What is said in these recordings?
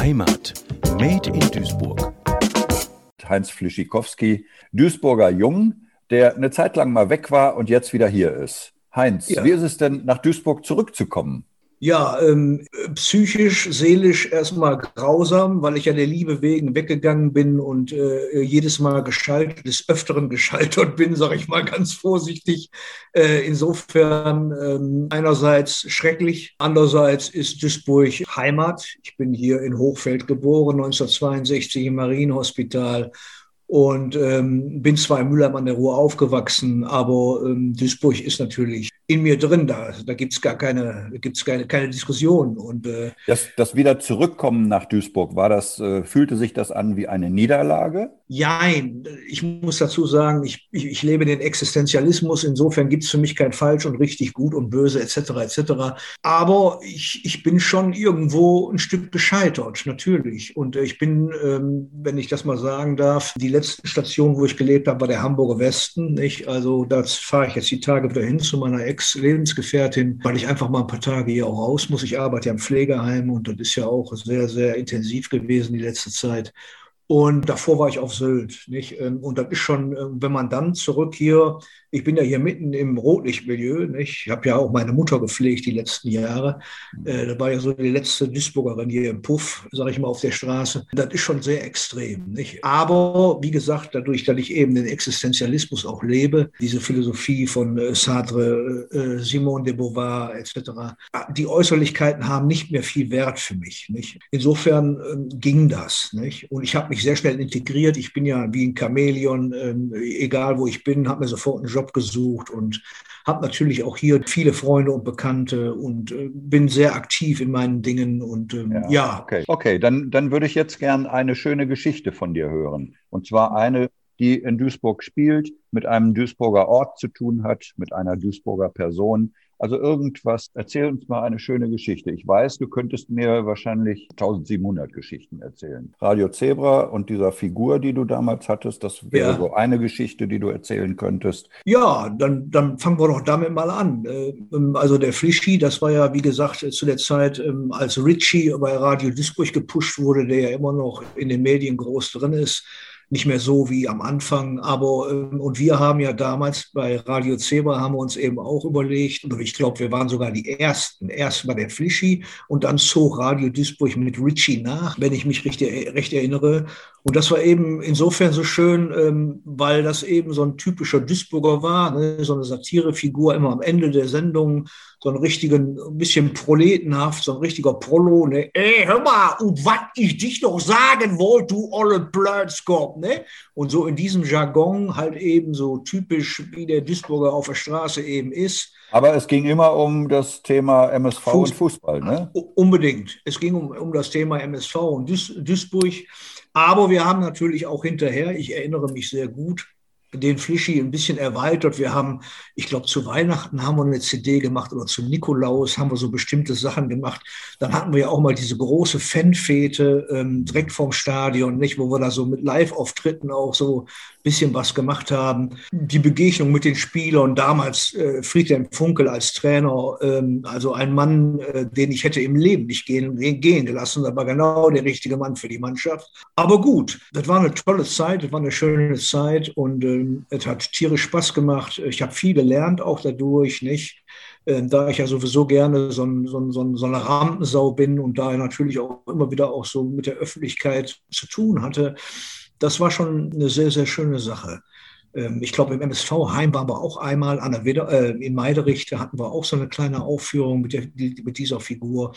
Heimat. Made in Duisburg. Heinz Flischikowski, Duisburger Jung, der eine Zeit lang mal weg war und jetzt wieder hier ist. Heinz, ja. wie ist es denn, nach Duisburg zurückzukommen? Ja, ähm, psychisch, seelisch erstmal grausam, weil ich ja der Liebe wegen weggegangen bin und äh, jedes Mal geschaltet, des Öfteren gescheitert bin, sage ich mal ganz vorsichtig. Äh, insofern ähm, einerseits schrecklich, andererseits ist Duisburg Heimat. Ich bin hier in Hochfeld geboren, 1962 im Marienhospital und ähm, bin zwar in Mülheim an der Ruhr aufgewachsen, aber ähm, Duisburg ist natürlich in mir drin. Da, da gibt es gar keine, gibt's keine, keine Diskussion. Und, äh, das, das wieder zurückkommen nach Duisburg, war das, äh, fühlte sich das an wie eine Niederlage? Nein, ich muss dazu sagen, ich, ich, ich lebe den Existenzialismus. Insofern gibt es für mich kein falsch und richtig, gut und böse etc. etc. Aber ich, ich bin schon irgendwo ein Stück gescheitert, natürlich. Und äh, ich bin, ähm, wenn ich das mal sagen darf, die letzte Station, wo ich gelebt habe, war der Hamburger Westen. Nicht? Also da fahre ich jetzt die Tage wieder hin zu meiner Ex Ex-Lebensgefährtin, weil ich einfach mal ein paar Tage hier auch raus muss. Ich arbeite ja im Pflegeheim und das ist ja auch sehr, sehr intensiv gewesen die letzte Zeit. Und davor war ich auf Sylt. Nicht? Ähm, und das ist schon, ähm, wenn man dann zurück hier, ich bin ja hier mitten im Rotlichtmilieu, ich habe ja auch meine Mutter gepflegt die letzten Jahre. Äh, da war ja so die letzte Duisburgerin hier im Puff, sage ich mal, auf der Straße. Das ist schon sehr extrem. Nicht? Aber wie gesagt, dadurch, dass ich eben den Existenzialismus auch lebe, diese Philosophie von äh, Sartre, äh, Simone de Beauvoir etc., die Äußerlichkeiten haben nicht mehr viel Wert für mich. Nicht? Insofern äh, ging das. Nicht? Und ich habe mich mich sehr schnell integriert. Ich bin ja wie ein Chamäleon, ähm, egal wo ich bin, habe mir sofort einen Job gesucht und habe natürlich auch hier viele Freunde und Bekannte und äh, bin sehr aktiv in meinen Dingen und ähm, ja. ja. Okay, okay. Dann, dann würde ich jetzt gern eine schöne Geschichte von dir hören. Und zwar eine, die in Duisburg spielt, mit einem Duisburger Ort zu tun hat, mit einer Duisburger Person. Also irgendwas, erzähl uns mal eine schöne Geschichte. Ich weiß, du könntest mir wahrscheinlich 1700 Geschichten erzählen. Radio Zebra und dieser Figur, die du damals hattest, das wäre ja. so eine Geschichte, die du erzählen könntest. Ja, dann, dann fangen wir doch damit mal an. Äh, also der Flischi, das war ja, wie gesagt, zu der Zeit, ähm, als Richie bei Radio Duisburg gepusht wurde, der ja immer noch in den Medien groß drin ist, nicht mehr so wie am Anfang. Aber ähm, und wir haben ja damals bei Radio Zebra haben wir uns eben auch überlegt, und ich glaube, wir waren sogar die ersten. Erst war der Flischi und dann zog Radio Duisburg mit Richie nach, wenn ich mich richtig, recht erinnere. Und das war eben insofern so schön, ähm, weil das eben so ein typischer Duisburger war, ne? so eine Satirefigur immer am Ende der Sendung, so ein richtigen, ein bisschen proletenhaft, so ein richtiger Prolo, ne? Ey, hör mal, und was ich dich doch sagen wollte, du olle Blödskopf, ne? Und so in diesem Jargon halt eben so typisch, wie der Duisburger auf der Straße eben ist. Aber es ging immer um das Thema MSV Fuß und Fußball, ne? Unbedingt. Es ging um, um das Thema MSV und Duisburg. Aber wir haben natürlich auch hinterher, ich erinnere mich sehr gut, den Flischi ein bisschen erweitert. Wir haben, ich glaube, zu Weihnachten haben wir eine CD gemacht oder zu Nikolaus haben wir so bestimmte Sachen gemacht. Dann hatten wir ja auch mal diese große Fanfete ähm, direkt vorm Stadion, nicht, wo wir da so mit Live-Auftritten auch so bisschen was gemacht haben. Die Begegnung mit den Spielern, damals äh, Friedhelm Funkel als Trainer, ähm, also ein Mann, äh, den ich hätte im Leben nicht gehen, gehen gelassen, aber genau der richtige Mann für die Mannschaft. Aber gut, das war eine tolle Zeit, das war eine schöne Zeit und äh, ähm, es hat tierisch Spaß gemacht. Ich habe viel gelernt auch dadurch, nicht? Ähm, da ich ja sowieso gerne so, so, ein, so, eine Rampensau bin und da natürlich auch immer wieder auch so mit der Öffentlichkeit zu tun hatte, das war schon eine sehr, sehr schöne Sache. Ähm, ich glaube, im MSV Heim waren wir auch einmal an der Weder, äh, in Meiderich, da hatten wir auch so eine kleine Aufführung mit, der, mit dieser Figur.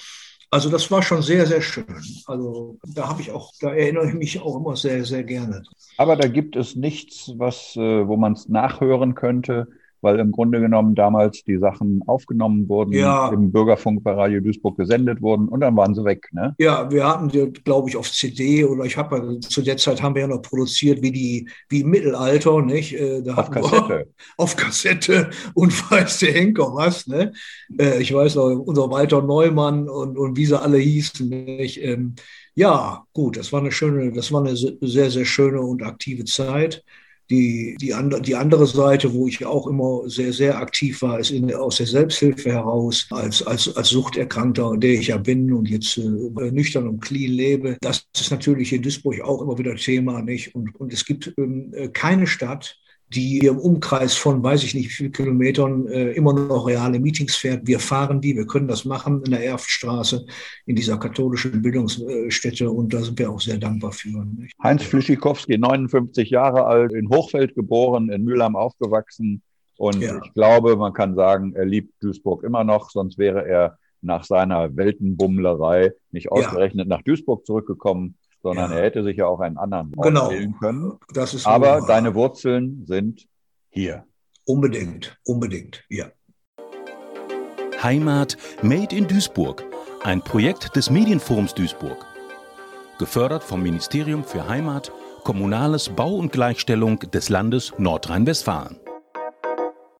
Also das war schon sehr, sehr schön. Also da habe ich auch, da erinnere ich mich auch immer sehr, sehr gerne. Aber da gibt es nichts, was, äh, wo man es nachhören könnte, weil im Grunde genommen damals die Sachen aufgenommen wurden, ja. im Bürgerfunk bei Radio Duisburg gesendet wurden und dann waren sie weg. Ne? Ja, wir hatten die, glaube ich, auf CD oder ich habe zu der Zeit haben wir ja noch produziert wie die wie im Mittelalter, nicht? Äh, da auf Kassette. auf Kassette und weiß der Henker was, ne? Äh, ich weiß noch, unser Walter Neumann und, und wie sie alle hießen, nicht? Ähm, ja, gut, das war eine schöne, das war eine sehr, sehr schöne und aktive Zeit. Die, die, andre, die andere Seite, wo ich auch immer sehr, sehr aktiv war, ist in, aus der Selbsthilfe heraus, als, als, als Suchterkrankter, der ich ja bin und jetzt äh, nüchtern und clean lebe. Das ist natürlich in Duisburg auch immer wieder Thema. Nicht? Und, und es gibt ähm, keine Stadt, die im Umkreis von, weiß ich nicht, wie viele Kilometern äh, immer noch reale Meetings fährt. Wir fahren die, wir können das machen in der Erftstraße, in dieser katholischen Bildungsstätte und da sind wir auch sehr dankbar für. Nicht? Heinz Flischikowski, 59 Jahre alt, in Hochfeld geboren, in Mülheim aufgewachsen und ja. ich glaube, man kann sagen, er liebt Duisburg immer noch, sonst wäre er nach seiner Weltenbummlerei nicht ausgerechnet ja. nach Duisburg zurückgekommen sondern ja. er hätte sich ja auch einen anderen Ort genau. wählen können. Das ist Aber wahr. deine Wurzeln sind hier. Unbedingt, unbedingt, ja. Heimat Made in Duisburg, ein Projekt des Medienforums Duisburg. Gefördert vom Ministerium für Heimat, Kommunales Bau und Gleichstellung des Landes Nordrhein-Westfalen.